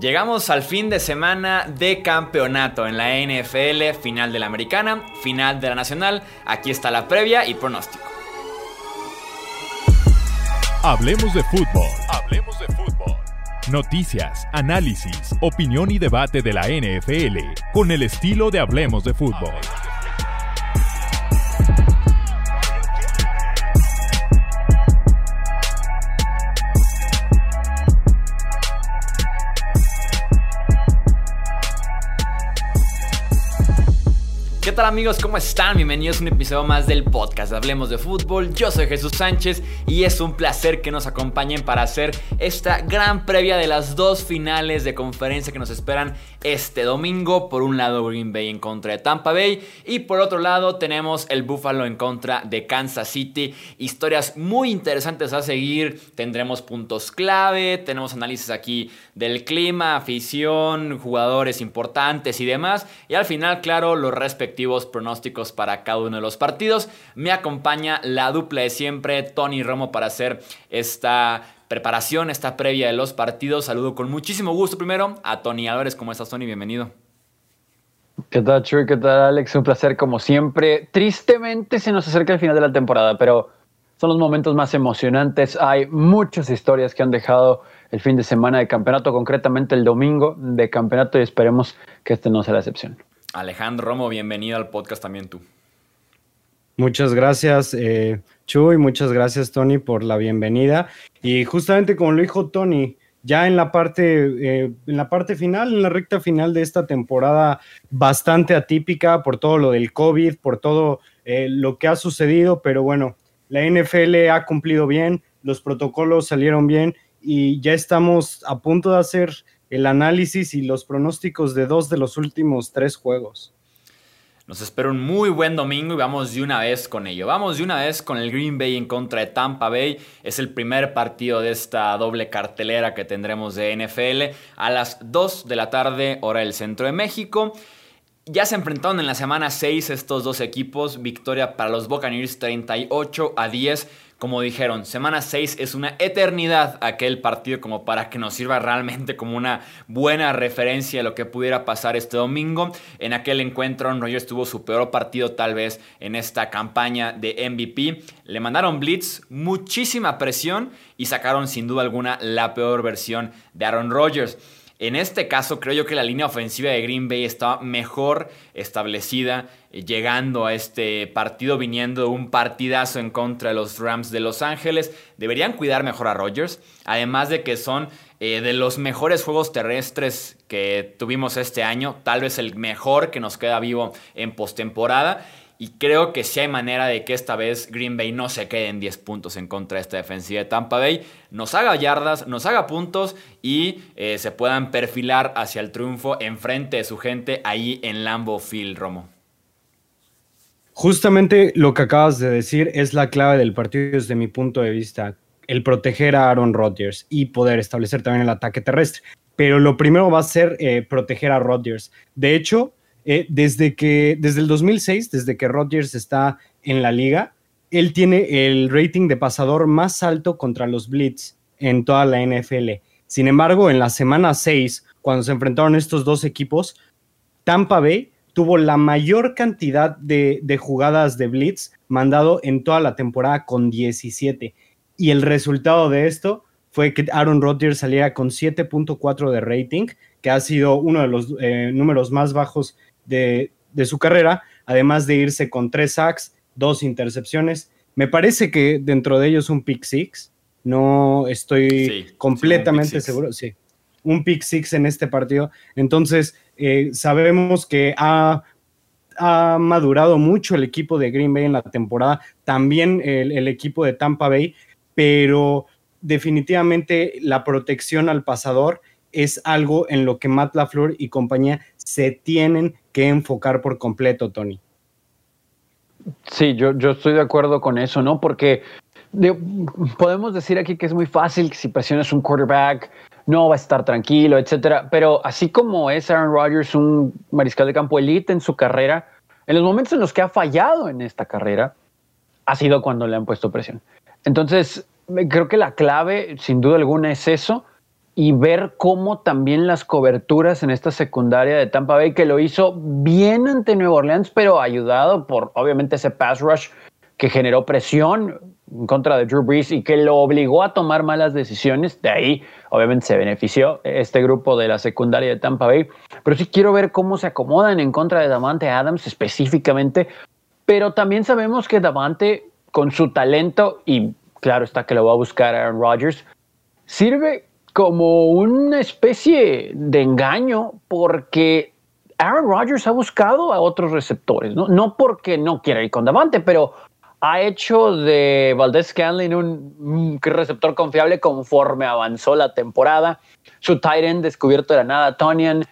Llegamos al fin de semana de campeonato en la NFL, final de la americana, final de la nacional. Aquí está la previa y pronóstico. Hablemos de fútbol. Hablemos de fútbol. Noticias, análisis, opinión y debate de la NFL con el estilo de Hablemos de fútbol. Tal amigos? ¿Cómo están? Bienvenidos a un episodio más del podcast Hablemos de Fútbol. Yo soy Jesús Sánchez y es un placer que nos acompañen para hacer esta gran previa de las dos finales de conferencia que nos esperan este domingo. Por un lado Green Bay en contra de Tampa Bay y por otro lado tenemos el Buffalo en contra de Kansas City. Historias muy interesantes a seguir. Tendremos puntos clave, tenemos análisis aquí del clima, afición, jugadores importantes y demás. Y al final, claro, los respectivos pronósticos para cada uno de los partidos. Me acompaña la dupla de siempre, Tony Romo, para hacer esta preparación, esta previa de los partidos. Saludo con muchísimo gusto primero a Tony Álvarez. ¿Cómo estás, Tony? Bienvenido. ¿Qué tal, Chuy? ¿Qué tal, Alex? Un placer como siempre. Tristemente se nos acerca el final de la temporada, pero son los momentos más emocionantes. Hay muchas historias que han dejado el fin de semana de campeonato, concretamente el domingo de campeonato, y esperemos que este no sea la excepción. Alejandro Romo, bienvenido al podcast también tú. Muchas gracias, eh, Chuy, muchas gracias, Tony, por la bienvenida. Y justamente como lo dijo Tony, ya en la parte, eh, en la parte final, en la recta final de esta temporada bastante atípica por todo lo del COVID, por todo eh, lo que ha sucedido, pero bueno, la NFL ha cumplido bien, los protocolos salieron bien y ya estamos a punto de hacer el análisis y los pronósticos de dos de los últimos tres juegos. Nos espera un muy buen domingo y vamos de una vez con ello. Vamos de una vez con el Green Bay en contra de Tampa Bay. Es el primer partido de esta doble cartelera que tendremos de NFL a las 2 de la tarde, hora del centro de México. Ya se enfrentaron en la semana 6 estos dos equipos. Victoria para los Buccaneers 38 a 10 como dijeron, semana 6 es una eternidad aquel partido como para que nos sirva realmente como una buena referencia a lo que pudiera pasar este domingo. En aquel encuentro Aaron Rodgers tuvo su peor partido tal vez en esta campaña de MVP. Le mandaron blitz, muchísima presión y sacaron sin duda alguna la peor versión de Aaron Rodgers. En este caso, creo yo que la línea ofensiva de Green Bay está mejor establecida, eh, llegando a este partido, viniendo un partidazo en contra de los Rams de Los Ángeles. Deberían cuidar mejor a Rodgers, además de que son eh, de los mejores juegos terrestres que tuvimos este año, tal vez el mejor que nos queda vivo en postemporada. Y creo que sí hay manera de que esta vez Green Bay no se quede en 10 puntos en contra de esta defensiva de Tampa Bay. Nos haga yardas, nos haga puntos y eh, se puedan perfilar hacia el triunfo en frente de su gente ahí en Lambo Field, Romo. Justamente lo que acabas de decir es la clave del partido desde mi punto de vista. El proteger a Aaron Rodgers y poder establecer también el ataque terrestre. Pero lo primero va a ser eh, proteger a Rodgers. De hecho, eh, desde que, desde el 2006, desde que Rodgers está en la liga, él tiene el rating de pasador más alto contra los Blitz en toda la NFL. Sin embargo, en la semana 6, cuando se enfrentaron estos dos equipos, Tampa Bay tuvo la mayor cantidad de, de jugadas de Blitz mandado en toda la temporada con 17. Y el resultado de esto fue que Aaron Rodgers saliera con 7.4 de rating, que ha sido uno de los eh, números más bajos de, su carrera, además de irse con tres sacks, dos intercepciones. Me parece que dentro de ellos un pick six. No estoy completamente seguro. Sí, un pick six en este partido. Entonces, eh, sabemos que ha, ha, madurado mucho el equipo de Green Bay en la temporada, también el, el equipo de Tampa Bay, pero definitivamente la protección al pasador es algo en lo que Matt LaFleur y compañía se tienen que enfocar por completo, Tony. Sí, yo, yo estoy de acuerdo con eso, ¿no? Porque podemos decir aquí que es muy fácil que si presiones un quarterback no va a estar tranquilo, etcétera. Pero así como es Aaron Rodgers un mariscal de campo elite en su carrera, en los momentos en los que ha fallado en esta carrera, ha sido cuando le han puesto presión. Entonces, creo que la clave, sin duda alguna, es eso y ver cómo también las coberturas en esta secundaria de Tampa Bay, que lo hizo bien ante Nueva Orleans, pero ayudado por obviamente ese pass rush que generó presión en contra de Drew Brees y que lo obligó a tomar malas decisiones. De ahí, obviamente, se benefició este grupo de la secundaria de Tampa Bay. Pero sí quiero ver cómo se acomodan en contra de Davante Adams específicamente. Pero también sabemos que Davante, con su talento, y claro está que lo va a buscar Aaron Rodgers, sirve como una especie de engaño porque Aaron Rodgers ha buscado a otros receptores, no, no porque no quiera ir con Davante, pero ha hecho de Valdez Scanlon un, receptor confiable conforme avanzó la temporada. Su tight end descubierto de la nada, Tonian.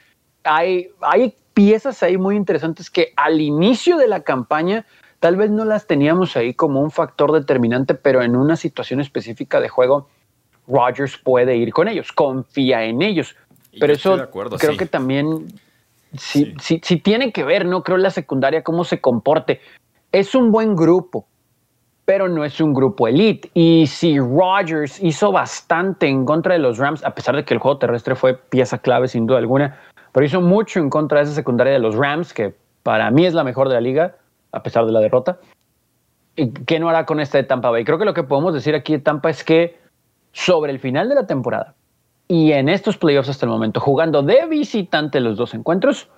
Hay, hay piezas ahí muy interesantes que al inicio de la campaña tal vez no las teníamos ahí como un factor determinante, pero en una situación específica de juego Rodgers puede ir con ellos, confía en ellos. Pero eso creo que también sí, sí. Sí, tiene que ver, ¿no? Creo la secundaria cómo se comporte. Es un buen grupo, pero no es un grupo elite. Y si Rodgers hizo bastante en contra de los Rams, a pesar de que el juego terrestre fue pieza clave sin duda alguna, pero hizo mucho en contra de esa secundaria de los Rams, que para mí es la mejor de la liga, a pesar de la derrota. ¿Qué no hará con esta de Tampa Bay? Creo que lo que podemos decir aquí de Tampa es que sobre el final de la temporada y en estos playoffs hasta el momento, jugando de visitante los dos encuentros,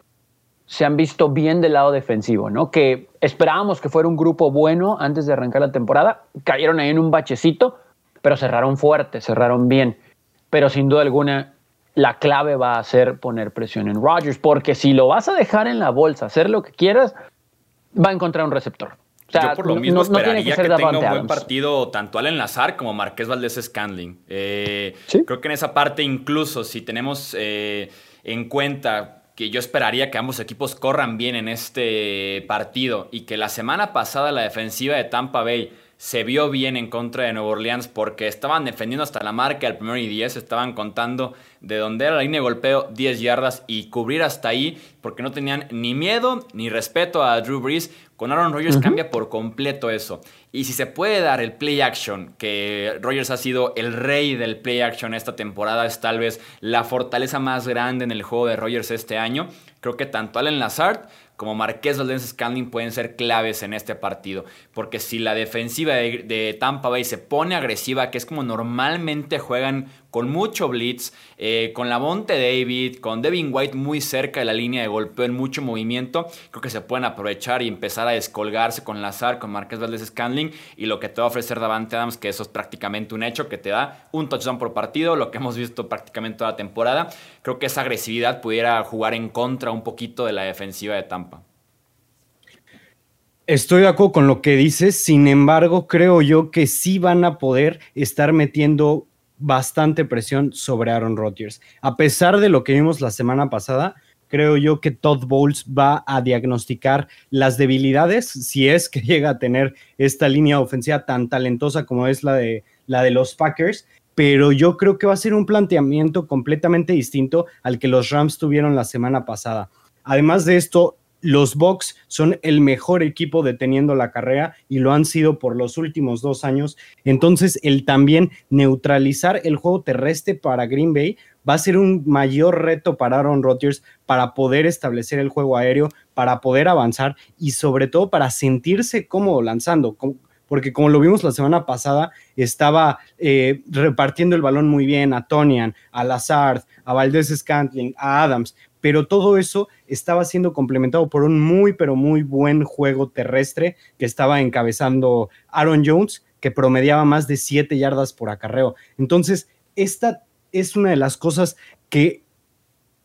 se han visto bien del lado defensivo, ¿no? Que esperábamos que fuera un grupo bueno antes de arrancar la temporada, cayeron ahí en un bachecito, pero cerraron fuerte, cerraron bien. Pero sin duda alguna, la clave va a ser poner presión en Rodgers, porque si lo vas a dejar en la bolsa, hacer lo que quieras, va a encontrar un receptor. Yo por lo mismo esperaría que, tenga un buen partido tanto Allen Lazar como Marqués Valdés Scandling. Eh, creo que en esa parte incluso si tenemos eh, en cuenta que yo esperaría que ambos equipos corran bien en este partido y que la semana pasada la defensiva de Tampa Bay se vio bien en contra de Nueva Orleans porque estaban defendiendo hasta la marca del primero y 10, estaban contando de donde era la línea de golpeo 10 yardas y cubrir hasta ahí porque no tenían ni miedo ni respeto a Drew Brees. Con Aaron Rodgers cambia por completo eso. Y si se puede dar el play action, que Rodgers ha sido el rey del play action esta temporada, es tal vez la fortaleza más grande en el juego de Rodgers este año. Creo que tanto Allen Lazard como Marqués Valdez Scandling pueden ser claves en este partido. Porque si la defensiva de, Tampa Bay se pone agresiva, que es como normalmente juegan con mucho blitz, eh, con la Monte David, con Devin White muy cerca de la línea de golpeo en mucho movimiento, creo que se pueden aprovechar y empezar a descolgarse con Lazar, con Marqués Valdez Scandling y lo que te va a ofrecer Davante Adams, que eso es prácticamente un hecho, que te da un touchdown por partido, lo que hemos visto prácticamente toda la temporada. Creo que esa agresividad pudiera jugar en contra un poquito de la defensiva de Tampa. Estoy de acuerdo con lo que dices, sin embargo, creo yo que sí van a poder estar metiendo bastante presión sobre Aaron Rodgers. A pesar de lo que vimos la semana pasada, creo yo que Todd Bowles va a diagnosticar las debilidades si es que llega a tener esta línea ofensiva tan talentosa como es la de, la de los Packers. Pero yo creo que va a ser un planteamiento completamente distinto al que los Rams tuvieron la semana pasada. Además de esto, los Bucks son el mejor equipo deteniendo la carrera y lo han sido por los últimos dos años. Entonces, el también neutralizar el juego terrestre para Green Bay va a ser un mayor reto para Aaron Rodgers para poder establecer el juego aéreo, para poder avanzar y sobre todo para sentirse cómodo lanzando. Porque como lo vimos la semana pasada, estaba eh, repartiendo el balón muy bien a Tonian, a Lazard, a Valdez Scantling, a Adams, pero todo eso estaba siendo complementado por un muy, pero muy buen juego terrestre que estaba encabezando Aaron Jones, que promediaba más de 7 yardas por acarreo. Entonces, esta es una de las cosas que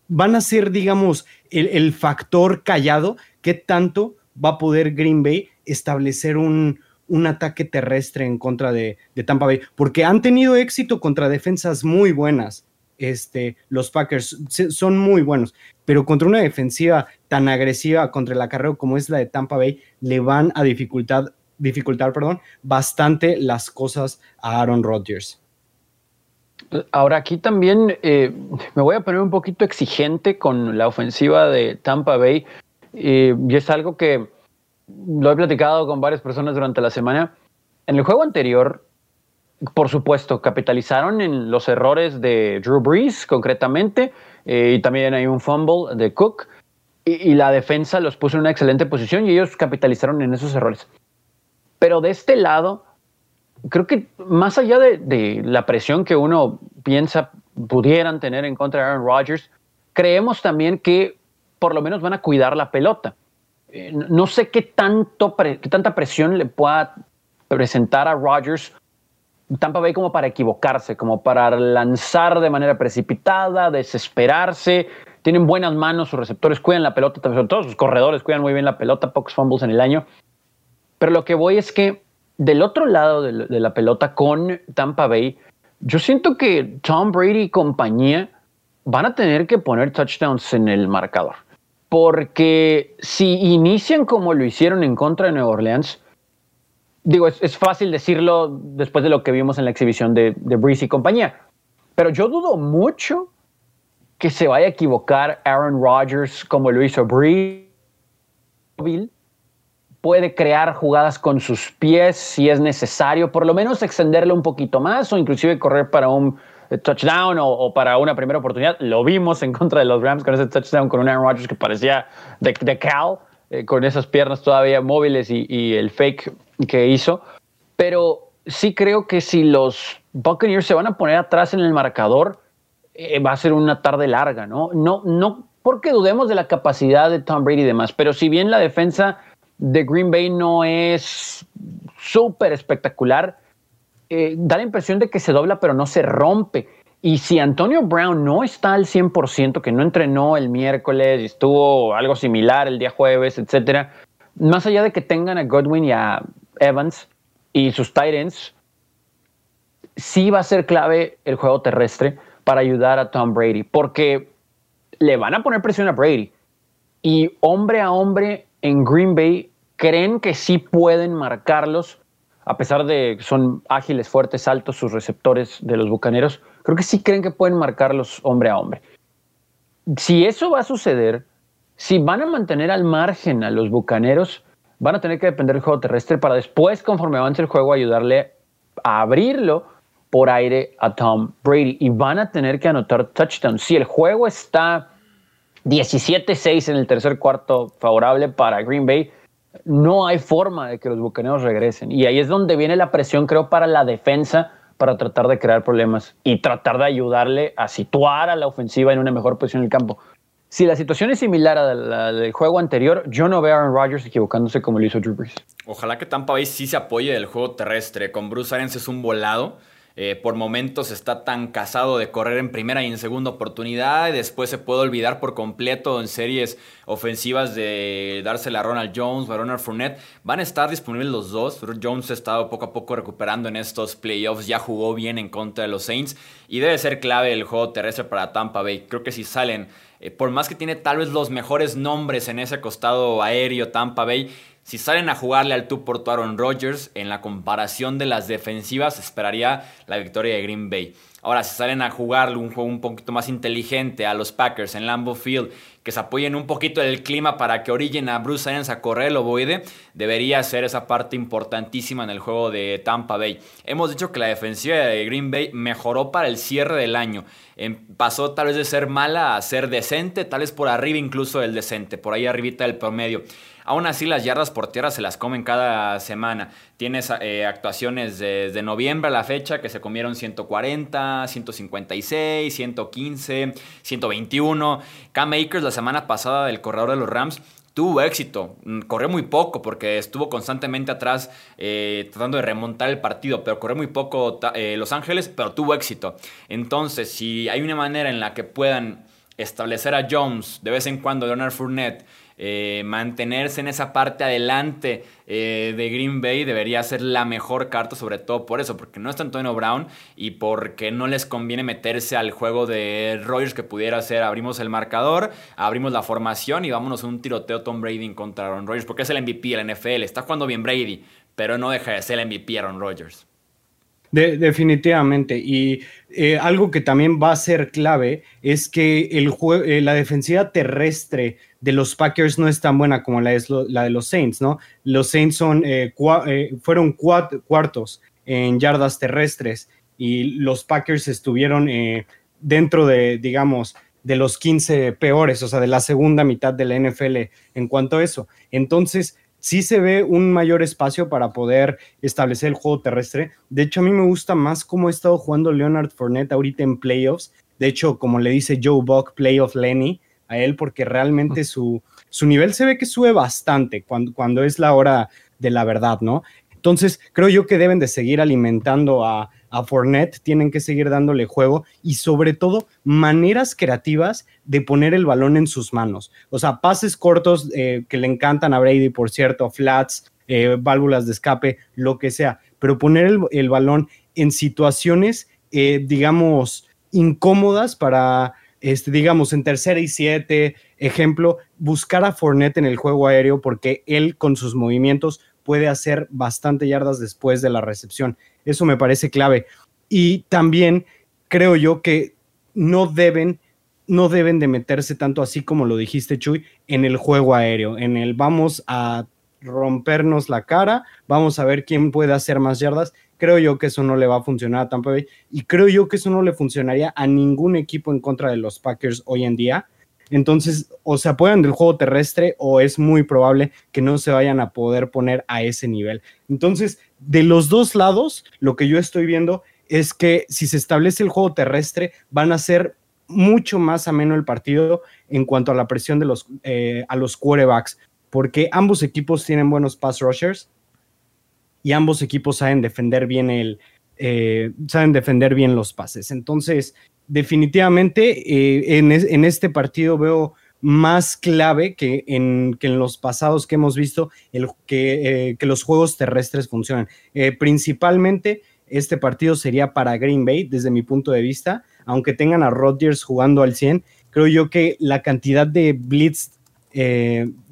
van a ser, digamos, el, factor callado que tanto va a poder Green Bay establecer un, ataque terrestre en contra de, Tampa Bay, porque han tenido éxito contra defensas muy buenas este, los Packers son muy buenos, pero contra una defensiva tan agresiva contra el acarreo como es la de Tampa Bay, le van a dificultar, dificultar perdón, bastante las cosas a Aaron Rodgers. Ahora aquí también eh, me voy a poner un poquito exigente con la ofensiva de Tampa Bay y es algo que lo he platicado con varias personas durante la semana. En el juego anterior, por supuesto, capitalizaron en los errores de Drew Brees, concretamente, eh, y también hay un fumble de Cook, y, la defensa los puso en una excelente posición y ellos capitalizaron en esos errores. Pero de este lado, creo que más allá de, la presión que uno piensa pudieran tener en contra de Aaron Rodgers, creemos también que por lo menos van a cuidar la pelota. Eh, no sé qué, tanto qué tanta presión le pueda presentar a Rodgers Tampa Bay como para equivocarse, como para lanzar de manera precipitada, desesperarse. Tienen buenas manos, sus receptores cuidan la pelota, sobre todo sus corredores cuidan muy bien la pelota, pocos fumbles en el año. Pero lo que voy es que del otro lado de la pelota con Tampa Bay, yo siento que Tom Brady y compañía van a tener que poner touchdowns en el marcador. Porque si inician como lo hicieron en contra de Nueva Orleans, digo, es, fácil decirlo después de lo que vimos en la exhibición de, de Breeze y compañía, pero yo dudo mucho que se vaya a equivocar Aaron Rodgers como lo hizo Breeze. Puede crear jugadas con sus pies si es necesario, por lo menos extenderlo un poquito más o inclusive correr para un touchdown o, para una primera oportunidad. Lo vimos en contra de los Rams con ese touchdown con un Aaron Rodgers que parecía de, Cal, eh, con esas piernas todavía móviles y el fake que hizo, pero sí creo que si los Buccaneers se van a poner atrás en el marcador, eh, va a ser una tarde larga, ¿no? No, no porque dudemos de la capacidad de Tom Brady y demás, pero si bien la defensa de Green Bay no es súper espectacular, eh, da la impresión de que se dobla pero no se rompe. Y si Antonio Brown no está al 100%, que no entrenó el miércoles estuvo algo similar el día jueves, etcétera, más allá de que tengan a Godwin y a Evans y sus Titans, sí va a ser clave el juego terrestre para ayudar a Tom Brady, porque le van a poner presión a Brady. Y hombre a hombre en Green Bay creen que sí pueden marcarlos, a pesar de que son ágiles, fuertes, altos sus receptores de los Bucaneros, creo que sí creen que pueden marcarlos hombre a hombre. Si eso va a suceder, si van a mantener al margen a los Bucaneros, van a tener que depender del juego terrestre para después, conforme avance el juego, ayudarle a abrirlo por aire a Tom Brady y van a tener que anotar touchdowns. Si el juego está 17-6 en el tercer cuarto favorable para Green Bay, no hay forma de que los bucaneros regresen. Y ahí es donde viene la presión, creo, para la defensa para tratar de crear problemas y tratar de ayudarle a situar a la ofensiva en una mejor posición en el campo. Si la situación es similar a la del juego anterior, yo no veo a Aaron Rodgers equivocándose como lo hizo Drew Brees. Ojalá que Tampa Bay sí se apoye del juego terrestre. Con Bruce Arians es un volado. Eh, por momentos está tan casado de correr en primera y en segunda oportunidad. Y después se puede olvidar por completo en series ofensivas de dársela a Ronald Jones a Ronald Fournette. Van a estar disponibles los dos. Jones ha estado poco a poco recuperando en estos playoffs. Ya jugó bien en contra de los Saints. Y debe ser clave el juego terrestre para Tampa Bay. Creo que si salen eh, por más que tiene tal vez los mejores nombres en ese costado aéreo Tampa Bay, si salen a jugarle al tú por tu Aaron Rodgers, en la comparación de las defensivas, esperaría la victoria de Green Bay. Ahora, si salen a jugarle un juego un poquito más inteligente a los Packers en Lambeau Field, que se apoyen un poquito del clima para que orillen a Bruce Arians a correr el ovoide, debería ser esa parte importantísima en el juego de Tampa Bay. Hemos dicho que la defensiva de Green Bay mejoró para el cierre del año. Em, pasó tal vez de ser mala a ser decente, tal vez por arriba incluso del decente, por ahí arribita del promedio. Aún así, las yardas por tierra se las comen cada semana. Tienes eh, actuaciones desde noviembre a la fecha que se comieron 140, 156, 115, 121. Cam Akers la semana pasada del corredor de los Rams tuvo éxito. Mm, corrió muy poco porque estuvo constantemente atrás eh, tratando de remontar el partido, pero corrió muy poco eh, Los Ángeles, pero tuvo éxito. Entonces, si hay una manera en la que puedan establecer a Jones de vez en cuando, Leonard Fournette, eh, mantenerse en esa parte adelante eh, de Green Bay debería ser la mejor carta, sobre todo por eso, porque no está Antonio Brown y porque no les conviene meterse al juego de Rogers que pudiera ser abrimos el marcador, abrimos la formación y vámonos a un tiroteo Tom Brady contra Aaron Rodgers, porque es el MVP de NFL, está jugando bien Brady, pero no deja de ser el MVP Aaron Rodgers. Definitivamente. Y eh, algo que también va a ser clave es que el la defensiva terrestre de los Packers no es tan buena como la, es la de los Saints, ¿no? Los Saints son, eh, eh, fueron cuartos en yardas terrestres y los Packers estuvieron eh, dentro de, digamos, de los 15 peores, o sea, de la segunda mitad de la NFL en cuanto a eso. Entonces, sí se ve un mayor espacio para poder establecer el juego terrestre. De hecho, a mí me gusta más cómo ha estado jugando Leonard Fournette ahorita en playoffs. De hecho, como le dice Joe Buck, playoff Lenny a él, porque realmente su, su nivel se ve que sube bastante cuando, cuando es la hora de la verdad, ¿no? Entonces, creo yo que deben de seguir alimentando a, a Fournette, tienen que seguir dándole juego y sobre todo maneras creativas de poner el balón en sus manos. O sea, pases cortos eh, que le encantan a Brady, por cierto, flats, eh, válvulas de escape, lo que sea, pero poner el, balón en situaciones, eh, digamos, incómodas para, este, digamos, en tercera y siete, ejemplo, buscar a Fournette en el juego aéreo porque él con sus movimientos puede hacer bastante yardas después de la recepción. Eso me parece clave. Y también creo yo que no deben, no deben de meterse tanto así como lo dijiste, Chuy, en el juego aéreo, en el vamos a rompernos la cara, vamos a ver quién puede hacer más yardas. Creo yo que eso no le va a funcionar a Tampa y creo yo que eso no le funcionaría a ningún equipo en contra de los Packers hoy en día. Entonces, o se apoyan del juego terrestre o es muy probable que no se vayan a poder poner a ese nivel. Entonces, de los dos lados, lo que yo estoy viendo es que si se establece el juego terrestre, van a ser mucho más ameno el partido en cuanto a la presión de los, eh, a los quarterbacks, porque ambos equipos tienen buenos pass rushers y ambos equipos saben defender bien el, eh, saben defender bien los pases. Entonces, definitivamente eh, en, este partido veo más clave que en, que en los pasados que hemos visto el, que, eh, que los juegos terrestres funcionan. Eh, principalmente este partido sería para Green Bay desde mi punto de vista, aunque tengan a Rodgers jugando al 100, creo yo que la cantidad de blitz,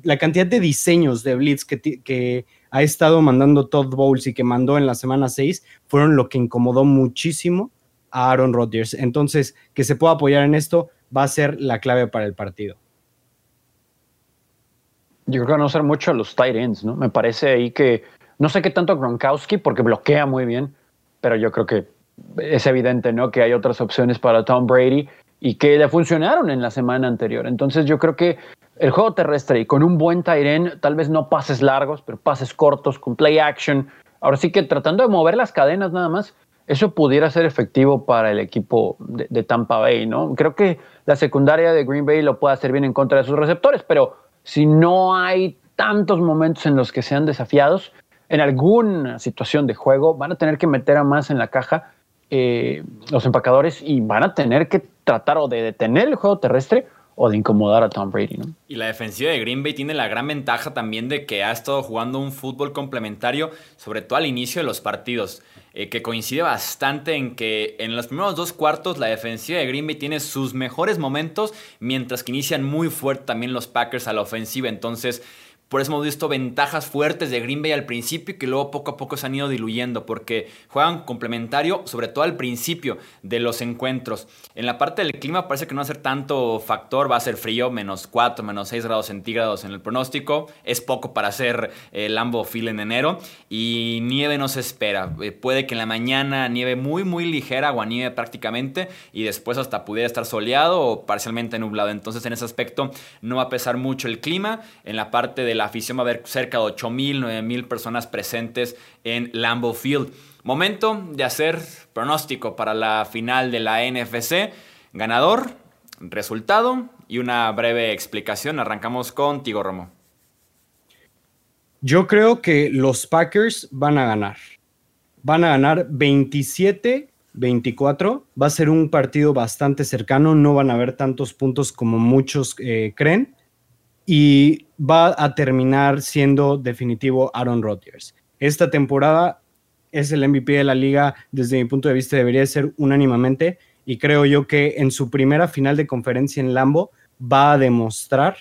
la cantidad de diseños de blitz que, que ha estado mandando Todd Bowles y que mandó en la semana 6 fueron lo que incomodó muchísimo Aaron Rodgers. Entonces, que se pueda apoyar en esto va a ser la clave para el partido. Yo creo que van a mucho a los tight ends, ¿no? Me parece ahí que, no sé qué tanto Gronkowski, porque bloquea muy bien, pero yo creo que es evidente, ¿no? Que hay otras opciones para Tom Brady y que le funcionaron en la semana anterior. Entonces yo creo que el juego terrestre y con un buen tight end, tal vez no pases largos, pero pases cortos, con play action. Ahora sí que tratando de mover las cadenas nada más, eso pudiera ser efectivo para el equipo de, Tampa Bay, ¿no? Creo que la secundaria de Green Bay lo puede hacer bien en contra de sus receptores, pero si no hay tantos momentos en los que sean desafiados, en alguna situación de juego van a tener que meter a más en la caja eh, los empacadores y van a tener que tratar o de detener el juego terrestre o de incomodar a Tom Brady, ¿no? Y la defensiva de Green Bay tiene la gran ventaja también de que ha estado jugando un fútbol complementario, sobre todo al inicio de los partidos. Eh, que coincide bastante en que en los primeros dos cuartos la defensiva de Green Bay tiene sus mejores momentos, mientras que inician muy fuerte también los Packers a la ofensiva. Entonces, por eso hemos visto ventajas fuertes de Green Bay al principio que luego poco a poco se han ido diluyendo porque juegan complementario, sobre todo al principio de los encuentros. En la parte del clima parece que no va a ser tanto factor, va a ser frío, menos 4, menos 6 grados centígrados en el pronóstico. Es poco para hacer el Lambo Field en enero y nieve no se espera. Eh, puede que en la mañana nieve muy, muy ligera, o nieve prácticamente y después hasta pudiera estar soleado o parcialmente nublado. Entonces en ese aspecto no va a pesar mucho el clima. En la parte de la afición va a haber cerca de 8.000, 9.000 personas presentes en Lambeau Field. Momento de hacer pronóstico para la final de la NFC. Ganador, resultado y una breve explicación. Arrancamos contigo, Romo. Yo creo que los Packers van a ganar. Van a ganar 27 24. Va a ser un partido bastante cercano, no van a haber tantos puntos como muchos eh, creen y va a terminar siendo definitivo Aaron Rodgers. Esta temporada es el MVP de la liga, desde mi punto de vista debería ser unánimamente y creo yo que en su primera final de conferencia en Lambo va a demostrar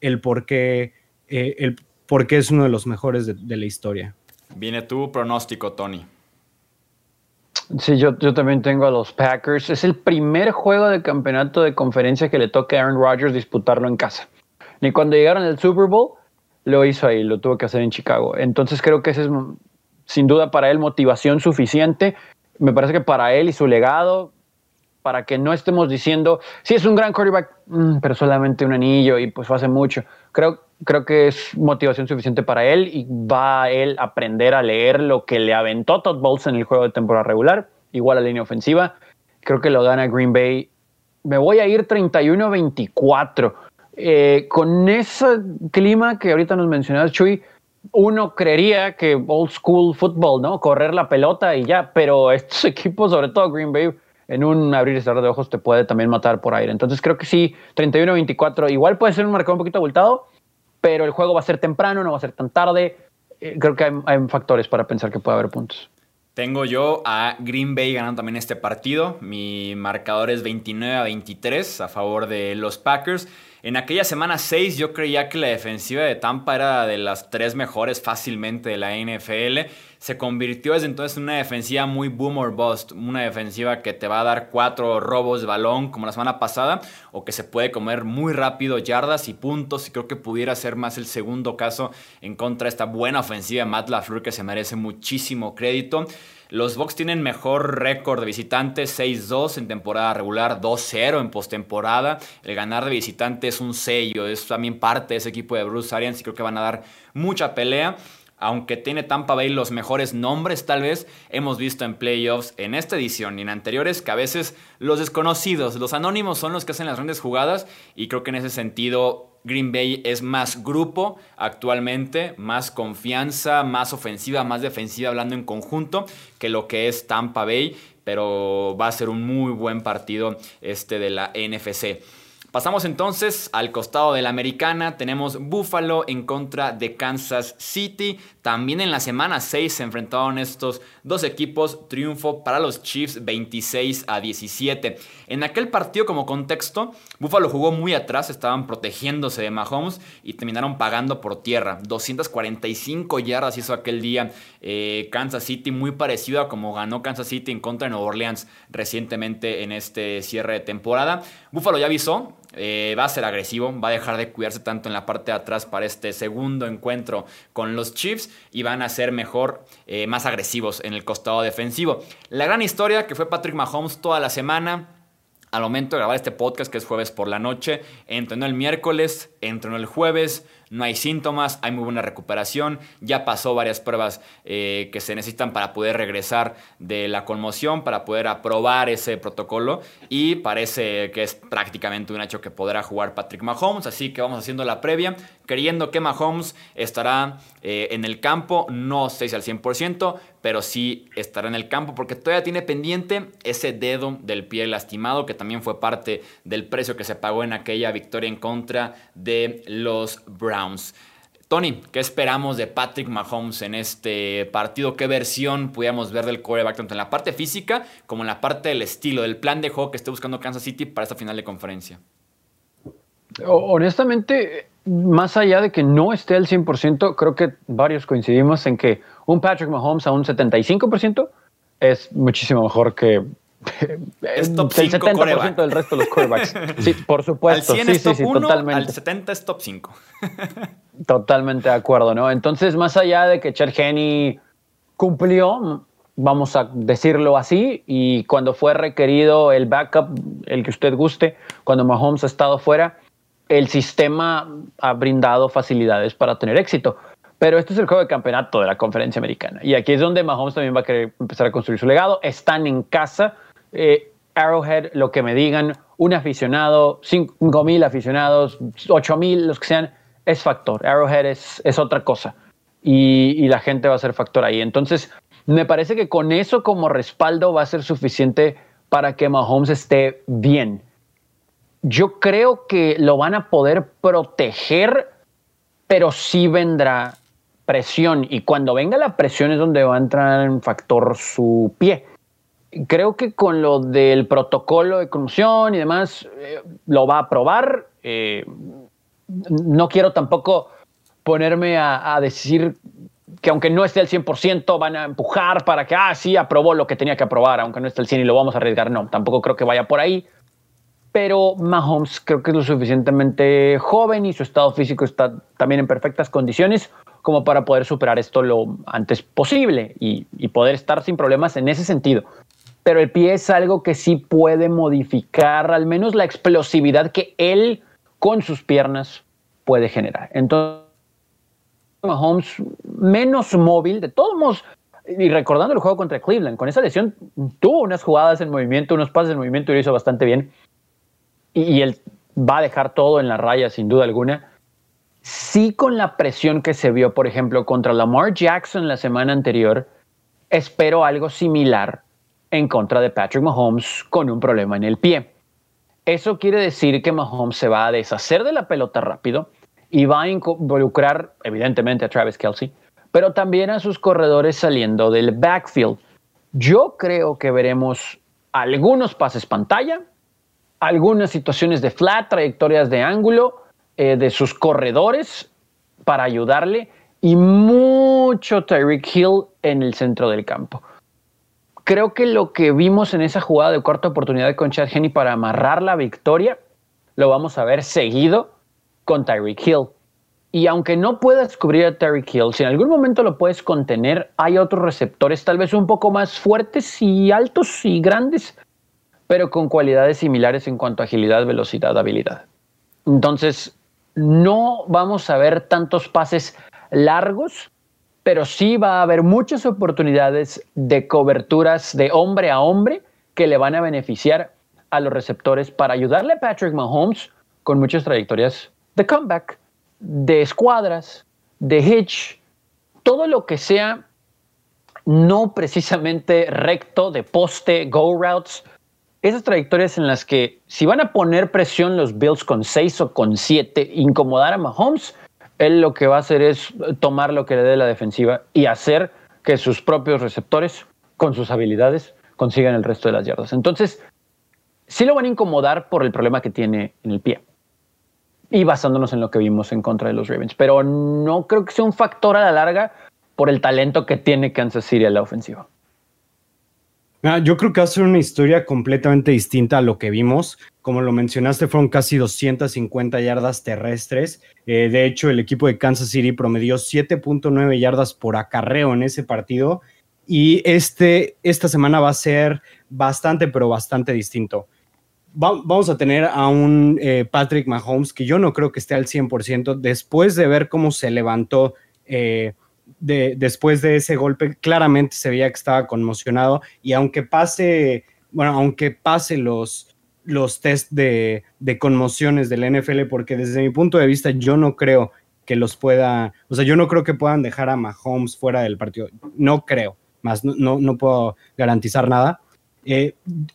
el por qué, eh, el por es uno de los mejores de, la historia. Viene tu pronóstico, Tony. Sí, yo, yo, también tengo a los Packers. Es el primer juego de campeonato de conferencia que le toca a Aaron Rodgers disputarlo en casa. Y cuando llegaron al Super Bowl, lo hizo ahí, lo tuvo que hacer en Chicago. Entonces creo que ese es sin duda para él motivación suficiente. Me parece que para él y su legado, para que no estemos diciendo, sí es un gran quarterback, mm, pero solamente un anillo y pues hace mucho. Creo, creo que es motivación suficiente para él y va a él aprender a leer lo que le aventó Todd Bowles en el juego de temporada regular, igual a la línea ofensiva. Creo que lo gana Green Bay. Me voy a ir 31-24. Eh, con ese clima que ahorita nos mencionabas, Chuy, uno creería que old school football, ¿no? Correr la pelota y ya, pero estos equipos, sobre todo Green Bay, en un abrir y cerrar de ojos te puede también matar por aire. Entonces creo que sí, 31-24, igual puede ser un marcador un poquito abultado, pero el juego va a ser temprano, no va a ser tan tarde. Eh, creo que hay, hay factores para pensar que puede haber puntos. Tengo yo a Green Bay ganando también este partido. Mi marcador es 29 a 23 a favor de los Packers. En aquella semana 6 yo creía que la defensiva de Tampa era de las tres mejores fácilmente de la NFL. Se convirtió desde entonces en una defensiva muy boom or bust, una defensiva que te va a dar cuatro robos de balón como la semana pasada o que se puede comer muy rápido yardas y puntos y creo que pudiera ser más el segundo caso en contra de esta buena ofensiva de Matt LaFleur que se merece muchísimo crédito. Los Bucks tienen mejor récord de visitantes, 6-2 en temporada regular, 2-0 en postemporada. El ganar de visitantes es un sello, es también parte de ese equipo de Bruce Arians y creo que van a dar mucha pelea aunque tiene Tampa Bay los mejores nombres tal vez, hemos visto en playoffs en esta edición y en anteriores que a veces los desconocidos, los anónimos son los que hacen las grandes jugadas y creo que en ese sentido Green Bay es más grupo actualmente, más confianza, más ofensiva, más defensiva hablando en conjunto que lo que es Tampa Bay, pero va a ser un muy buen partido este de la NFC. Pasamos entonces al costado de la americana. Tenemos Buffalo en contra de Kansas City. También en la semana 6 se enfrentaron estos dos equipos. Triunfo para los Chiefs 26 a 17. En aquel partido como contexto, Buffalo jugó muy atrás, estaban protegiéndose de Mahomes y terminaron pagando por tierra. 245 yardas hizo aquel día eh, Kansas City, muy parecido a como ganó Kansas City en contra de Nueva Orleans recientemente en este cierre de temporada. Buffalo ya avisó, eh, va a ser agresivo, va a dejar de cuidarse tanto en la parte de atrás para este segundo encuentro con los Chiefs y van a ser mejor, eh, más agresivos en el costado defensivo. La gran historia que fue Patrick Mahomes toda la semana. Al momento de grabar este podcast, que es jueves por la noche, entrenó el miércoles, entrenó el jueves, no hay síntomas, hay muy buena recuperación, ya pasó varias pruebas eh, que se necesitan para poder regresar de la conmoción, para poder aprobar ese protocolo y parece que es prácticamente un hecho que podrá jugar Patrick Mahomes, así que vamos haciendo la previa, creyendo que Mahomes estará eh, en el campo, no sé si al 100%, pero sí estará en el campo porque todavía tiene pendiente ese dedo del pie lastimado que también fue parte del precio que se pagó en aquella victoria en contra de los Browns. Tony, ¿qué esperamos de Patrick Mahomes en este partido? ¿Qué versión pudiéramos ver del quarterback tanto en la parte física como en la parte del estilo, del plan de juego que esté buscando Kansas City para esta final de conferencia? Honestamente, más allá de que no esté al 100%, creo que varios coincidimos en que un Patrick Mahomes a un 75% es muchísimo mejor que es top el 70% del resto de los quarterbacks. Sí, por supuesto. Al 100 es top 1, al 70 es top 5. totalmente de acuerdo, ¿no? Entonces, más allá de que Chad Henney cumplió, vamos a decirlo así, y cuando fue requerido el backup, el que usted guste, cuando Mahomes ha estado fuera, el sistema ha brindado facilidades para tener éxito. Pero este es el juego de campeonato de la conferencia americana. Y aquí es donde Mahomes también va a querer empezar a construir su legado. Están en casa eh, Arrowhead, lo que me digan, un aficionado, 5 mil aficionados, 8 mil, los que sean, es factor. Arrowhead es, otra cosa. Y, la gente va a ser factor ahí. Entonces, me parece que con eso como respaldo va a ser suficiente para que Mahomes esté bien. Yo creo que lo van a poder proteger, pero sí vendrá presión. Y cuando venga la presión es donde va a entrar en factor su pie creo que con lo del protocolo de conmoción y demás, eh, lo va a aprobar. Eh, no quiero tampoco ponerme a, decir que aunque no esté al 100%, van a empujar para que, ah, sí, aprobó lo que tenía que aprobar, aunque no esté al 100 y lo vamos a arriesgar. No, tampoco creo que vaya por ahí. Pero Mahomes creo que es lo suficientemente joven y su estado físico está también en perfectas condiciones como para poder superar esto lo antes posible y poder estar sin problemas en ese sentido. Pero el pie es algo que sí puede modificar al menos la explosividad que él con sus piernas puede generar. Entonces, Mahomes menos móvil, de todos modos, y recordando el juego contra Cleveland, con esa lesión tuvo unas jugadas en movimiento, unos pases en movimiento y lo hizo bastante bien. Y, él va a dejar todo en la raya, sin duda alguna. Sí con la presión que se vio, por ejemplo, contra Lamar Jackson la semana anterior, espero algo similar en contra de Patrick Mahomes con un problema en el pie. Eso quiere decir que Mahomes se va a deshacer de la pelota rápido y va a involucrar, evidentemente, a Travis Kelsey, pero también a sus corredores saliendo del backfield. Yo creo que veremos algunos pases pantalla, algunas situaciones de flat, trayectorias de ángulo eh, de sus corredores para ayudarle y mucho Tyreek Hill en el centro del campo. Creo que lo que vimos en esa jugada de cuarta oportunidad con Chad Henney para amarrar la victoria, lo vamos a ver seguido con Tyreek Hill. Y aunque no puedas cubrir a Tyreek Hill, si en algún momento lo puedes contener, hay otros receptores tal vez un poco más fuertes y altos y grandes, pero con cualidades similares en cuanto a agilidad, velocidad, habilidad. Entonces, no vamos a ver tantos pases largos, pero sí va a haber muchas oportunidades de coberturas de hombre a hombre que le van a beneficiar a los receptores para ayudarle a Patrick Mahomes con muchas trayectorias de comeback de escuadras, de hitch, todo lo que sea no precisamente recto, de poste, go routes, esas trayectorias en las que si van a poner presión los Bills con 6 o con 7, incomodar a Mahomes, él lo que va a hacer es tomar lo que le dé la defensiva y hacer que sus propios receptores, con sus habilidades, consigan el resto de las yardas. Entonces, sí lo van a incomodar por el problema que tiene en el pie y basándonos en lo que vimos en contra de los Ravens. Pero no creo que sea un factor a la larga por el talento que tiene Kansas City en la ofensiva. Ah, yo creo que va a ser una historia completamente distinta a lo que vimos. Como lo mencionaste, fueron casi 250 yardas terrestres. Eh, de hecho, el equipo de Kansas City promedió 7.9 yardas por acarreo en ese partido. Y este, esta semana va a ser bastante, pero bastante distinto vamos a tener a un eh, Patrick Mahomes que yo no creo que esté al 100% después de ver cómo se levantó eh, después de ese golpe. Claramente se veía que estaba conmocionado y aunque pase, bueno, aunque pase los, los test de, de conmociones del NFL, porque desde mi punto de vista yo no creo que los pueda, o sea, yo no creo que puedan dejar a Mahomes fuera del partido. No creo, más no, no puedo garantizar nada eh,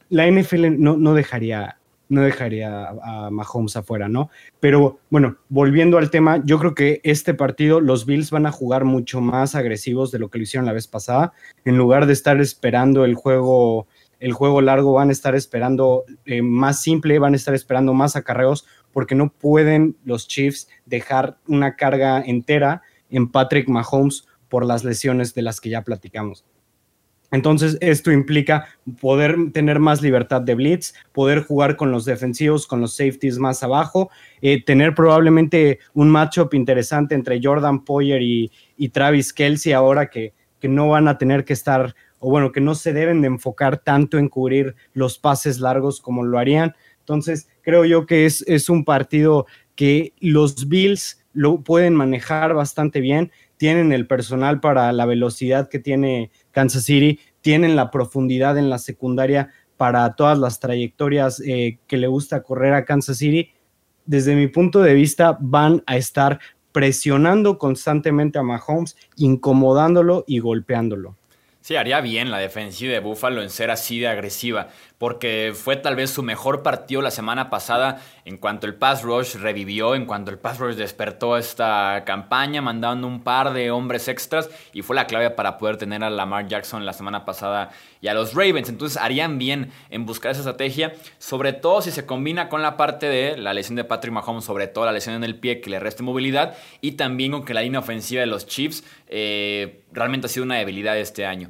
la NFL no, dejaría, no dejaría a Mahomes afuera, ¿no? Pero bueno, volviendo al tema, yo creo que este partido los Bills van a jugar mucho más agresivos de lo que lo hicieron la vez pasada. En lugar de estar esperando el juego, el juego largo, van a estar esperando eh, más simple, van a estar esperando más acarreos, porque no pueden los Chiefs dejar una carga entera en Patrick Mahomes por las lesiones de las que ya platicamos. Entonces, esto implica poder tener más libertad de blitz, poder jugar con los defensivos, con los safeties más abajo, eh, tener probablemente un matchup interesante entre Jordan Poyer y, Travis Kelsey ahora que, no van a tener que estar, o bueno, que no se deben de enfocar tanto en cubrir los pases largos como lo harían. Entonces, creo yo que es, es un partido que los Bills lo pueden manejar bastante bien tienen el personal para la velocidad que tiene Kansas City, tienen la profundidad en la secundaria para todas las trayectorias eh, que le gusta correr a Kansas City. Desde mi punto de vista, van a estar presionando constantemente a Mahomes, incomodándolo y golpeándolo. Sí, haría bien la defensiva de Buffalo en ser así de agresiva porque fue tal vez su mejor partido la semana pasada en cuanto el pass rush revivió, en cuanto el pass rush despertó esta campaña, mandando un par de hombres extras y fue la clave para poder tener a Lamar Jackson la semana pasada y a los Ravens. Entonces harían bien en buscar esa estrategia, sobre todo si se combina con la parte de la lesión de Patrick Mahomes, sobre todo la lesión en el pie que le reste movilidad y también con que la línea ofensiva de los Chiefs eh, realmente ha sido una debilidad este año.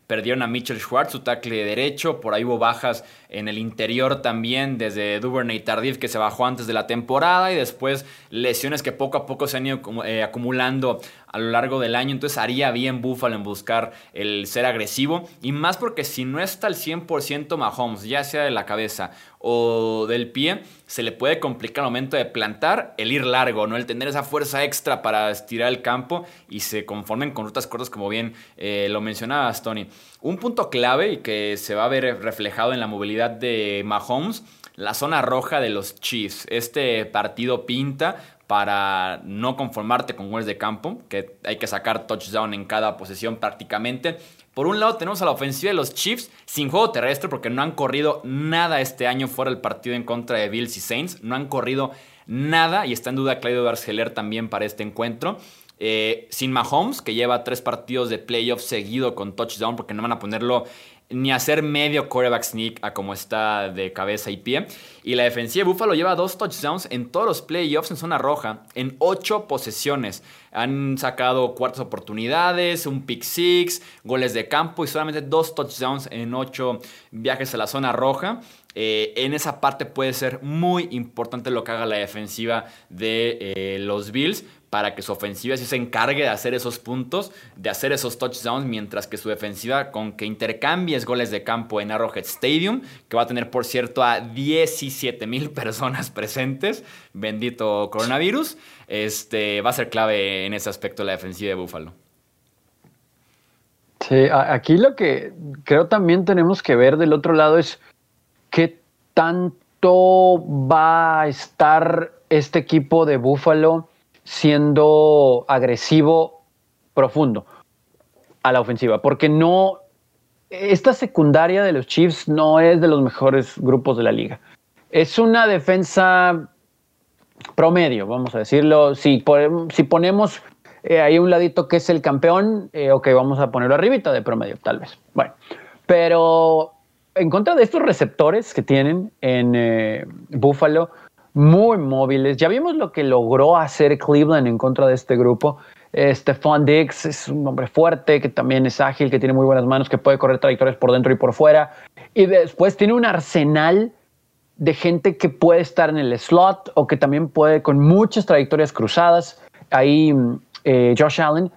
Perdieron a Mitchell Schwartz, su tackle de derecho. Por ahí hubo bajas en el interior también, desde Duvernay Tardif, que se bajó antes de la temporada. Y después lesiones que poco a poco se han ido eh, acumulando a lo largo del año. Entonces haría bien Buffalo en buscar el ser agresivo. Y más porque si no está al 100% Mahomes, ya sea de la cabeza o del pie, se le puede complicar al momento de plantar el ir largo, ¿no? El tener esa fuerza extra para estirar el campo y se conformen con rutas cortas, como bien eh, lo mencionabas, Tony. Un punto clave y que se va a ver reflejado en la movilidad de Mahomes la zona roja de los Chiefs. Este partido pinta para no conformarte con goles de campo, que hay que sacar touchdown en cada posesión prácticamente. Por un lado tenemos a la ofensiva de los Chiefs sin juego terrestre porque no han corrido nada este año fuera del partido en contra de Bills y Saints. No han corrido nada y está en duda Claudio Barceler también para este encuentro. Eh, sin Mahomes, que lleva tres partidos de playoff seguido con touchdown porque no van a ponerlo ni hacer medio quarterback sneak a como está de cabeza y pie. Y la defensiva de Buffalo lleva dos touchdowns en todos los playoffs en zona roja, en ocho posesiones. Han sacado cuartas oportunidades, un pick six, goles de campo y solamente dos touchdowns en ocho viajes a la zona roja. Eh, en esa parte puede ser muy importante lo que haga la defensiva de eh, los Bills para que su ofensiva sí se encargue de hacer esos puntos, de hacer esos touchdowns, mientras que su defensiva con que intercambies goles de campo en Arrowhead Stadium, que va a tener por cierto a 17 mil personas presentes, bendito coronavirus, este, va a ser clave en ese aspecto la defensiva de Buffalo. Sí, aquí lo que creo también tenemos que ver del otro lado es qué tanto va a estar este equipo de Buffalo siendo agresivo profundo a la ofensiva, porque no, esta secundaria de los Chiefs no es de los mejores grupos de la liga. Es una defensa promedio, vamos a decirlo. Si, si ponemos eh, ahí un ladito que es el campeón, eh, ok, vamos a ponerlo arribita de promedio, tal vez. Bueno, pero en contra de estos receptores que tienen en eh, Buffalo, muy móviles. Ya vimos lo que logró hacer Cleveland en contra de este grupo. Stephon Diggs es un hombre fuerte, que también es ágil, que tiene muy buenas manos, que puede correr trayectorias por dentro y por fuera. Y después tiene un arsenal de gente que puede estar en el slot o que también puede con muchas trayectorias cruzadas. Ahí eh, Josh Allen.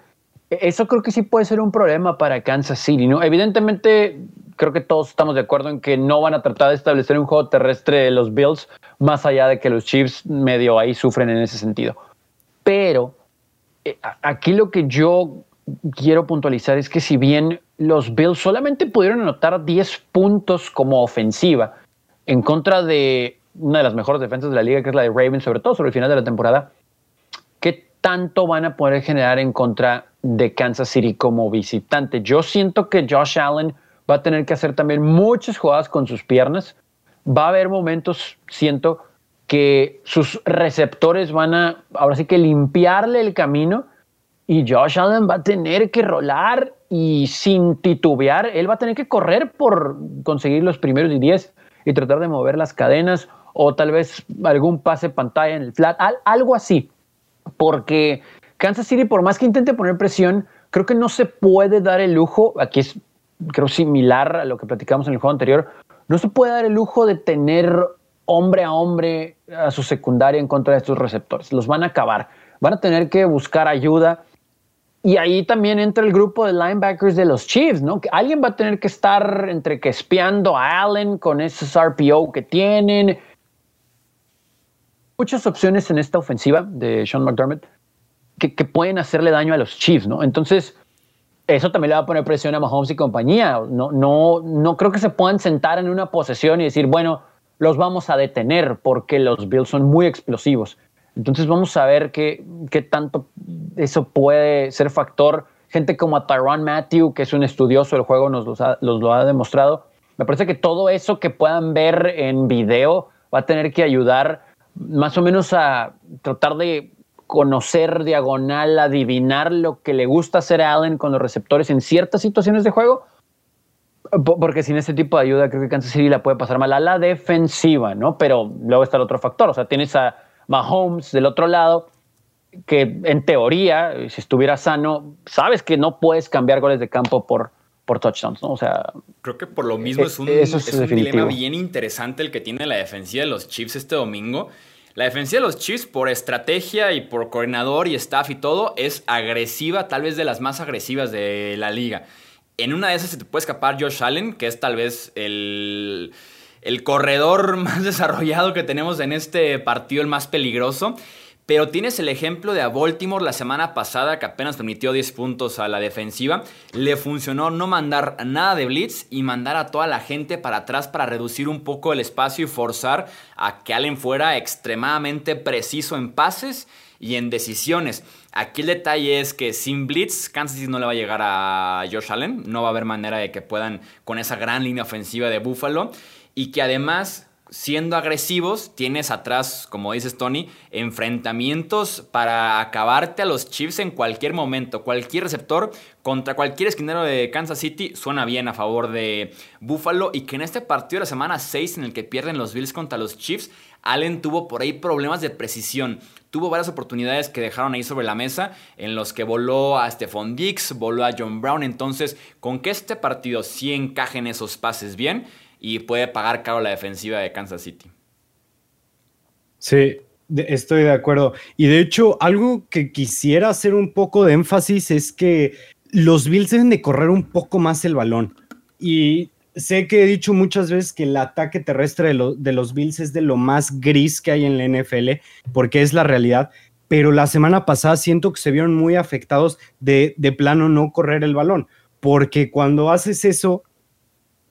Eso creo que sí puede ser un problema para Kansas City. ¿no? Evidentemente, creo que todos estamos de acuerdo en que no van a tratar de establecer un juego terrestre de los Bills, más allá de que los Chiefs medio ahí sufren en ese sentido. Pero eh, aquí lo que yo quiero puntualizar es que si bien los Bills solamente pudieron anotar 10 puntos como ofensiva en contra de una de las mejores defensas de la liga, que es la de Ravens, sobre todo sobre el final de la temporada, ¿qué tanto van a poder generar en contra de Kansas City como visitante? Yo siento que Josh Allen va a tener que hacer también muchas jugadas con sus piernas. Va a haber momentos, siento, que sus receptores van a, ahora sí que limpiarle el camino y Josh Allen va a tener que rolar y sin titubear, él va a tener que correr por conseguir los primeros y 10 y tratar de mover las cadenas o tal vez algún pase pantalla en el flat, algo así. Porque Kansas City, por más que intente poner presión, creo que no se puede dar el lujo, aquí es creo similar a lo que platicamos en el juego anterior, no se puede dar el lujo de tener hombre a hombre a su secundaria en contra de estos receptores. Los van a acabar. Van a tener que buscar ayuda. Y ahí también entra el grupo de linebackers de los Chiefs, ¿no? Que alguien va a tener que estar entre que espiando a Allen con esos RPO que tienen. Muchas opciones en esta ofensiva de Sean McDermott que, que pueden hacerle daño a los Chiefs, ¿no? Entonces, eso también le va a poner presión a Mahomes y compañía. No, no, no creo que se puedan sentar en una posesión y decir, bueno, los vamos a detener porque los Bills son muy explosivos. Entonces vamos a ver qué, qué tanto eso puede ser factor. Gente como a Matthew, que es un estudioso del juego, nos lo ha demostrado. Me parece que todo eso que puedan ver en video va a tener que ayudar más o menos a tratar de conocer diagonal, adivinar lo que le gusta hacer a Allen con los receptores en ciertas situaciones de juego, porque sin este tipo de ayuda creo que Kansas City la puede pasar mal a la defensiva, ¿no? Pero luego está el otro factor, o sea, tienes a Mahomes del otro lado, que en teoría, si estuviera sano, sabes que no puedes cambiar goles de campo por, por touchdowns, ¿no? O sea. Creo que por lo mismo es un, dilema bien interesante el que tiene la defensiva de los Chiefs este domingo. La defensiva de los Chiefs, por estrategia y por coordinador y staff y todo, es agresiva, tal vez de las más agresivas de la liga. En una de esas se te puede escapar Josh Allen, que es tal vez el, el corredor más desarrollado que tenemos en este partido, el más peligroso. Pero tienes el ejemplo de a Baltimore la semana pasada que apenas permitió 10 puntos a la defensiva. Le funcionó no mandar nada de blitz y mandar a toda la gente para atrás para reducir un poco el espacio y forzar a que Allen fuera extremadamente preciso en pases y en decisiones. Aquí el detalle es que sin blitz Kansas City no le va a llegar a Josh Allen. No va a haber manera de que puedan con esa gran línea ofensiva de Buffalo. Y que además siendo agresivos, tienes atrás, como dices Tony, enfrentamientos para acabarte a los Chiefs en cualquier momento. Cualquier receptor contra cualquier esquinero de Kansas City suena bien a favor de Buffalo y que en este partido de la semana 6 en el que pierden los Bills contra los Chiefs, Allen tuvo por ahí problemas de precisión. Tuvo varias oportunidades que dejaron ahí sobre la mesa en los que voló a Stephon Dix, voló a John Brown. Entonces, con que este partido sí encaje en esos pases bien, y puede pagar caro la defensiva de Kansas City. Sí, estoy de acuerdo. Y de hecho, algo que quisiera hacer un poco de énfasis es que los Bills deben de correr un poco más el balón. Y sé que he dicho muchas veces que el ataque terrestre de, los Bills es de lo más gris que hay en la NFL, porque es la realidad. Pero la semana pasada siento que se vieron muy afectados de, de plano no correr el balón, porque cuando haces eso,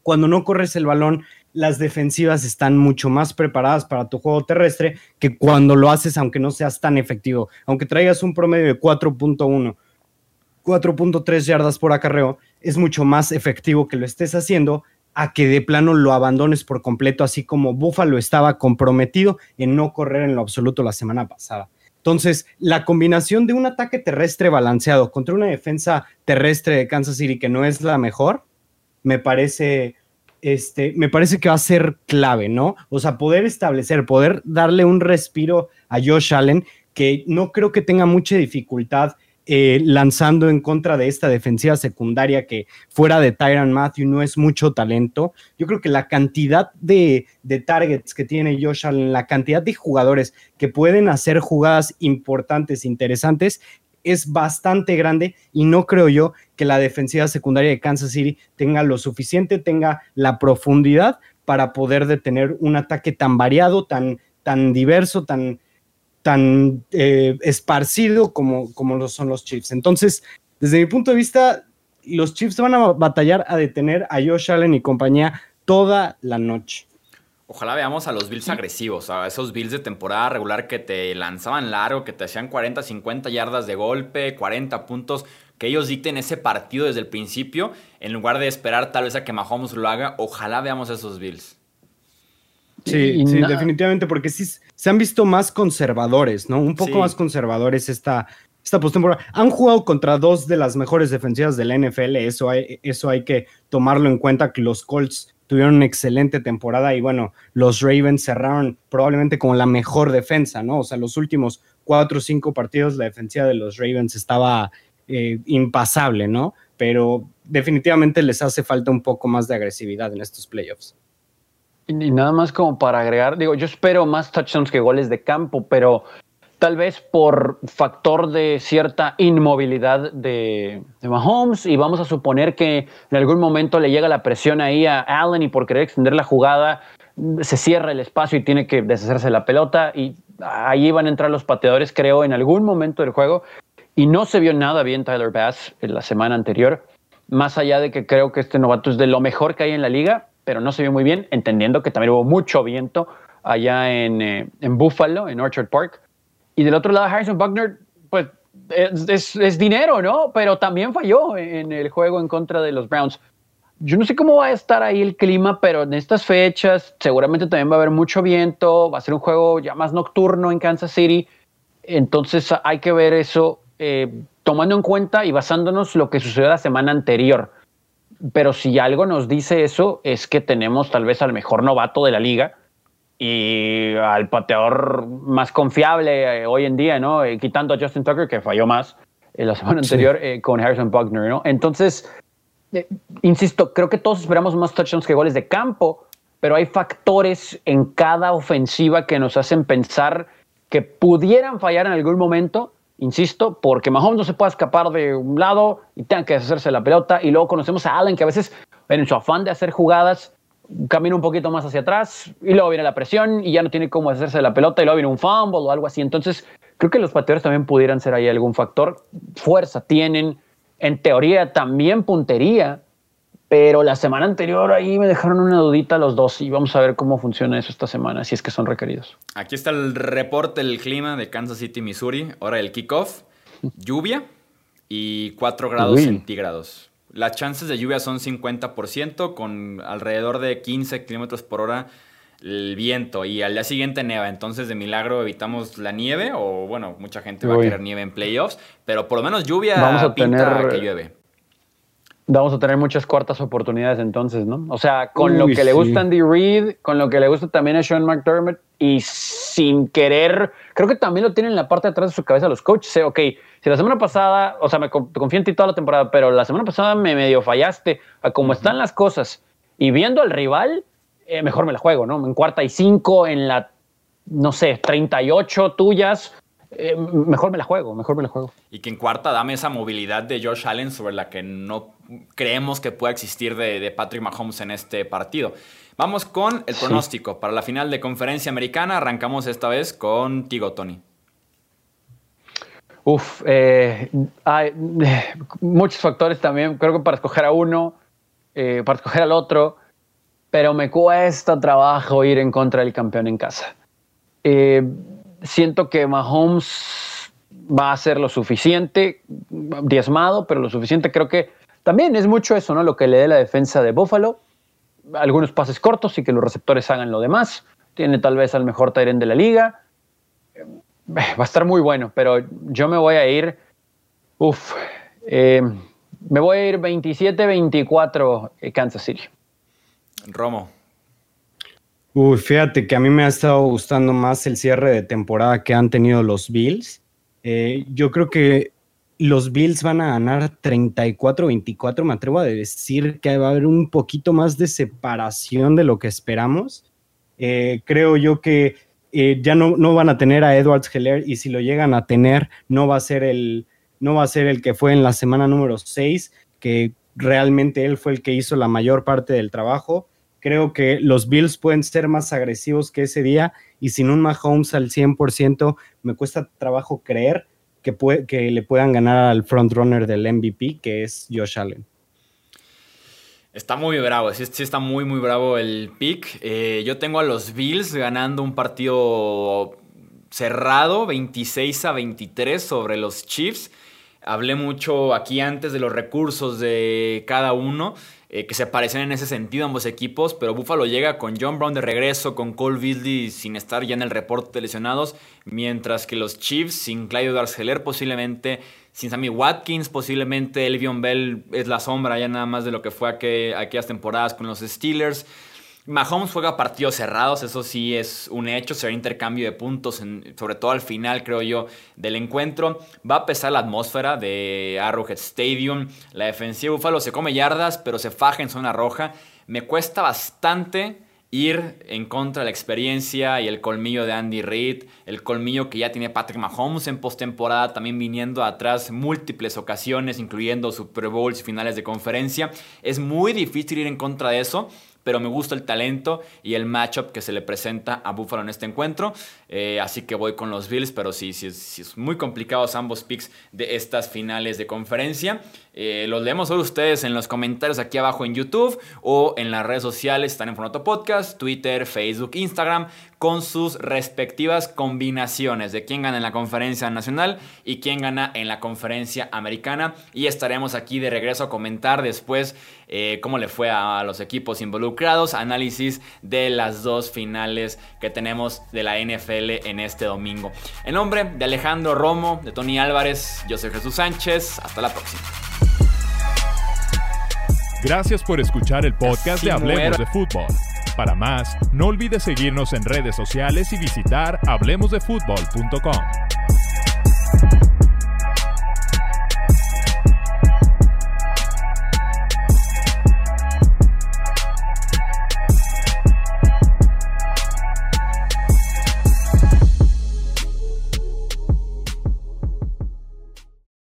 cuando no corres el balón, las defensivas están mucho más preparadas para tu juego terrestre que cuando lo haces, aunque no seas tan efectivo. Aunque traigas un promedio de 4.1, 4.3 yardas por acarreo, es mucho más efectivo que lo estés haciendo a que de plano lo abandones por completo, así como Buffalo estaba comprometido en no correr en lo absoluto la semana pasada. Entonces, la combinación de un ataque terrestre balanceado contra una defensa terrestre de Kansas City que no es la mejor, me parece, este, me parece que va a ser clave, ¿no? O sea, poder establecer, poder darle un respiro a Josh Allen, que no creo que tenga mucha dificultad eh, lanzando en contra de esta defensiva secundaria que fuera de Tyron Matthew no es mucho talento. Yo creo que la cantidad de, de, targets que tiene Josh Allen, la cantidad de jugadores que pueden hacer jugadas importantes, interesantes, es bastante grande y no creo yo que la defensiva secundaria de Kansas City tenga lo suficiente, tenga la profundidad para poder detener un ataque tan variado, tan, tan diverso, tan, tan eh, esparcido como, como lo son los Chiefs. Entonces, desde mi punto de vista, los Chiefs van a batallar a detener a Josh Allen y compañía toda la noche. Ojalá veamos a los Bills agresivos, a esos Bills de temporada regular que te lanzaban largo, que te hacían 40, 50 yardas de golpe, 40 puntos, que ellos dicten ese partido desde el principio, en lugar de esperar tal vez a que Mahomes lo haga. Ojalá veamos a esos Bills. Sí, sí definitivamente, porque sí se han visto más conservadores, ¿no? Un poco más conservadores esta, esta postemporada. Han jugado contra dos de las mejores defensivas de la NFL, eso hay, eso hay que tomarlo en cuenta, que los Colts tuvieron una excelente temporada y bueno, los Ravens cerraron probablemente como la mejor defensa, ¿no? O sea, los últimos cuatro o cinco partidos la defensiva de los Ravens estaba eh, impasable, ¿no? Pero definitivamente les hace falta un poco más de agresividad en estos playoffs. Y nada más como para agregar, digo, yo espero más touchdowns que goles de campo, pero tal vez por factor de cierta inmovilidad de, Mahomes y vamos a suponer que en algún momento le llega la presión ahí a Allen y por querer extender la jugada se cierra el espacio y tiene que deshacerse la pelota y ahí van a entrar los pateadores creo en algún momento del juego. Y no se vio nada bien Tyler Bass en la semana anterior más allá de que creo que este novato es de lo mejor que hay en la liga pero no se vio muy bien entendiendo que también hubo mucho viento allá en, eh, en Buffalo en Orchard Park y del otro lado, Harrison Buckner, pues es, dinero, ¿no? Pero también falló en el juego en contra de los Browns. Yo no sé cómo va a estar ahí el clima, pero en estas fechas seguramente también va a haber mucho viento, va a ser un juego ya más nocturno en Kansas City. Entonces hay que ver eso eh, tomando en cuenta y basándonos lo que sucedió la semana anterior. Pero si algo nos dice eso, es que tenemos tal vez al mejor novato de la liga, y al pateador más confiable eh, hoy en día, ¿no? Eh, quitando a Justin Tucker, que falló más en la semana anterior eh, con Harrison Buckner, ¿no? Entonces, eh, insisto, creo que todos esperamos más touchdowns que goles de campo, pero hay factores en cada ofensiva que nos hacen pensar que pudieran fallar en algún momento, insisto, porque Mahomes no se puede escapar de un lado y tenga que deshacerse de la pelota, y luego conocemos a Allen que a veces en su afán de hacer jugadas camina un poquito más hacia atrás y luego viene la presión y ya no tiene cómo hacerse de la pelota y luego viene un fumble o algo así. Entonces, creo que los pateadores también pudieran ser ahí algún factor. Fuerza tienen, en teoría también puntería, pero la semana anterior ahí me dejaron una dudita los dos y vamos a ver cómo funciona eso esta semana, si es que son requeridos. Aquí está el reporte del clima de Kansas City, Missouri, hora del kickoff. Lluvia y 4 grados centígrados. Las chances de lluvia son 50%, con alrededor de 15 kilómetros por hora el viento. Y al día siguiente neva. Entonces, de milagro evitamos la nieve. O bueno, mucha gente va a querer nieve en playoffs. Pero por lo menos lluvia Vamos a pinta tener- que llueve. Vamos a tener muchas cuartas oportunidades entonces, ¿no? O sea, con lo que le gusta. Andy Reid, con lo que le gusta también a Sean McDermott y sin querer, creo que también lo tienen en la parte de atrás de su cabeza los coaches. ¿eh? Ok, si la semana pasada, o sea, me con- confío en ti toda la temporada, pero la semana pasada me medio fallaste a cómo están las cosas y viendo al rival, eh, mejor me la juego, ¿no? En cuarta y cinco, en la, no sé, 38 tuyas, eh, mejor me la juego, mejor me la juego. Y que en cuarta dame esa movilidad de Josh Allen sobre la que no creemos que pueda existir de, de Patrick Mahomes en este partido. Vamos con el Sí. pronóstico para la final de conferencia americana. Arrancamos esta vez contigo, Tony. Uf, eh, hay muchos factores también, creo que para escoger a uno, eh, para escoger al otro, pero me cuesta trabajo ir en contra del campeón en casa. Eh, siento que Mahomes va a ser lo suficiente, diezmado, pero lo suficiente creo que también es mucho eso, ¿no? Lo que le dé la defensa de Buffalo, algunos pases cortos y que los receptores hagan lo demás. Tiene tal vez al mejor Tyrant de la liga. Eh, Va a estar muy bueno, pero yo me voy a ir. Uf, eh, me voy a ir 27-24 eh, Kansas City. Romo. Uy, fíjate que a mí me ha estado gustando más el cierre de temporada que han tenido los Bills. Eh, yo creo que los Bills van a ganar 34-24. Me atrevo a decir que va a haber un poquito más de separación de lo que esperamos. Eh, creo yo que eh, ya no, no van a tener a Edwards Heller y si lo llegan a tener, no va a ser el, no va a ser el que fue en la semana número 6, que realmente él fue el que hizo la mayor parte del trabajo. Creo que los Bills pueden ser más agresivos que ese día y sin un Mahomes al 100% me cuesta trabajo creer que, le puedan ganar al frontrunner del MVP, que es Josh Allen. Está muy bravo, sí, sí está muy, muy bravo el pick. Eh, yo tengo a los Bills ganando un partido cerrado, 26 a 23 sobre los Chiefs. Hablé mucho aquí antes de los recursos de cada uno, eh, que se parecen en ese sentido ambos equipos, pero Buffalo llega con John Brown de regreso, con Cole Beasley sin estar ya en el reporte de lesionados, mientras que los Chiefs sin Clyde Edwards-Helaire posiblemente sin Sammy Watkins, posiblemente Elvion Bell es la sombra ya nada más de lo que fue aqu- aquellas temporadas con los Steelers. Mahomes juega partidos cerrados, eso sí es un hecho, será intercambio de puntos, sobre todo al final, creo yo, del encuentro. Va a pesar la atmósfera de Arrowhead Stadium. La defensiva de Buffalo se come yardas, pero se faja en zona roja. Me cuesta bastante ir en contra de la experiencia y el colmillo de Andy Reid, el colmillo que ya tiene Patrick Mahomes en postemporada, también viniendo atrás múltiples ocasiones, incluyendo Super Bowls y finales de conferencia. Es muy difícil ir en contra de eso pero me gusta el talento y el matchup que se le presenta a Buffalo en este encuentro. Eh, así que voy con los Bills, pero sí, sí, sí es muy complicados ambos picks de estas finales de conferencia. Eh, los leemos solo ustedes en los comentarios aquí abajo en YouTube o en las redes sociales, están en formato podcast, Twitter, Facebook, Instagram, con sus respectivas combinaciones de quién gana en la conferencia nacional y quién gana en la conferencia americana. Y estaremos aquí de regreso a comentar después eh, cómo le fue a los equipos involucrados, análisis de las dos finales que tenemos de la NFL en este domingo. En nombre de Alejandro Romo, de Tony Álvarez, yo soy Jesús Sánchez, hasta la próxima. Gracias por escuchar el podcast de Hablemos muero. de Fútbol. Para más, no olvides seguirnos en redes sociales y visitar hablemosdefutbol.com.